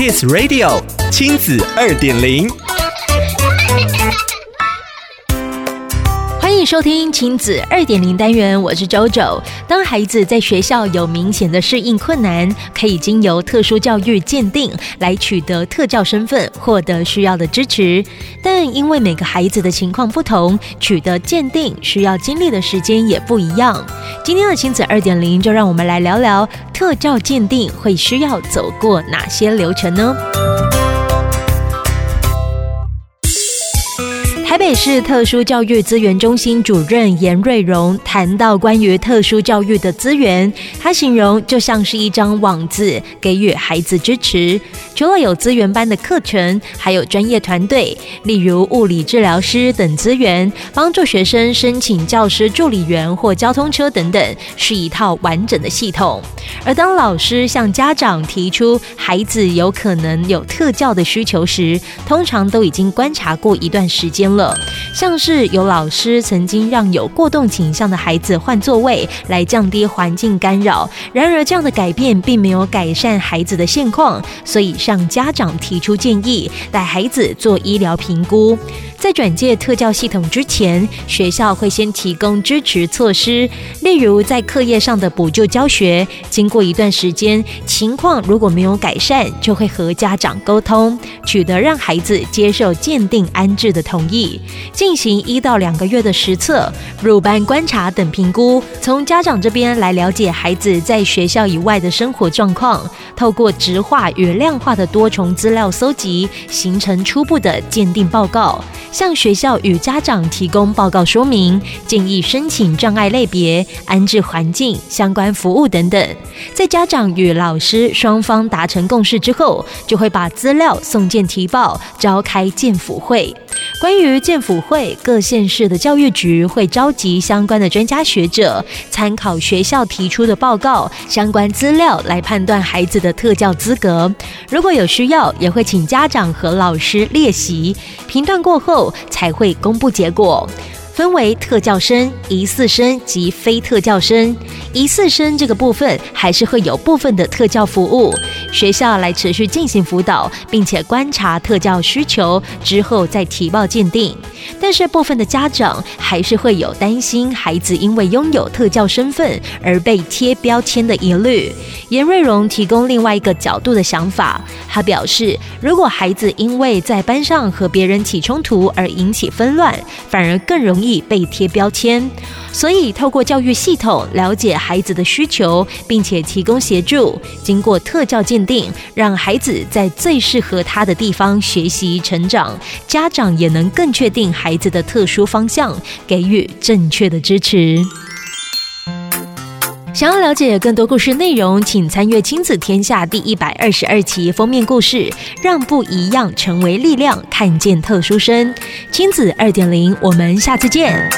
Kiss Radio 亲子二点零。欢迎收听亲子二点零单元，我是周周。当孩子在学校有明显的适应困难，可以经由特殊教育鉴定来取得特教身份，获得需要的支持。但因为每个孩子的情况不同，取得鉴定需要经历的时间也不一样。今天的亲子二点零，就让我们来聊聊特教鉴定会需要走过哪些流程呢？台北市特殊教育资源中心主任严瑞荣谈到关于特殊教育的资源，他形容就像是一张网子，给予孩子支持。除了有资源班的课程，还有专业团队，例如物理治疗师等资源，帮助学生申请教师助理员或交通车等等，是一套完整的系统。而当老师向家长提出孩子有可能有特教的需求时，通常都已经观察过一段时间了。像是有老师曾经让有过动倾向的孩子换座位，来降低环境干扰。然而，这样的改变并没有改善孩子的现况，所以向家长提出建议，带孩子做医疗评估。在转介特教系统之前，学校会先提供支持措施，例如在课业上的补救教学。经过一段时间，情况如果没有改善，就会和家长沟通，取得让孩子接受鉴定安置的同意，进行一到两个月的实测、入班观察等评估，从家长这边来了解孩子在学校以外的生活状况，透过质化与量化的多重资料搜集，形成初步的鉴定报告。向学校与家长提供报告说明，建议申请障碍类别、安置环境、相关服务等等。在家长与老师双方达成共识之后，就会把资料送件提报，召开建辅会。关于建府会，各县市的教育局会召集相关的专家学者，参考学校提出的报告、相关资料来判断孩子的特教资格。如果有需要，也会请家长和老师列席。评断过后，才会公布结果。分为特教生、疑似生及非特教生。疑似生这个部分还是会有部分的特教服务，学校来持续进行辅导，并且观察特教需求之后再提报鉴定。但是部分的家长还是会有担心孩子因为拥有特教身份而被贴标签的疑虑。严瑞荣提供另外一个角度的想法，他表示，如果孩子因为在班上和别人起冲突而引起纷乱，反而更容易。被贴标签，所以透过教育系统了解孩子的需求，并且提供协助，经过特教鉴定，让孩子在最适合他的地方学习成长，家长也能更确定孩子的特殊方向，给予正确的支持。想要了解更多故事内容，请参阅《亲子天下》第一百二十二期封面故事，让不一样成为力量，看见特殊生。亲子二点零，我们下次见。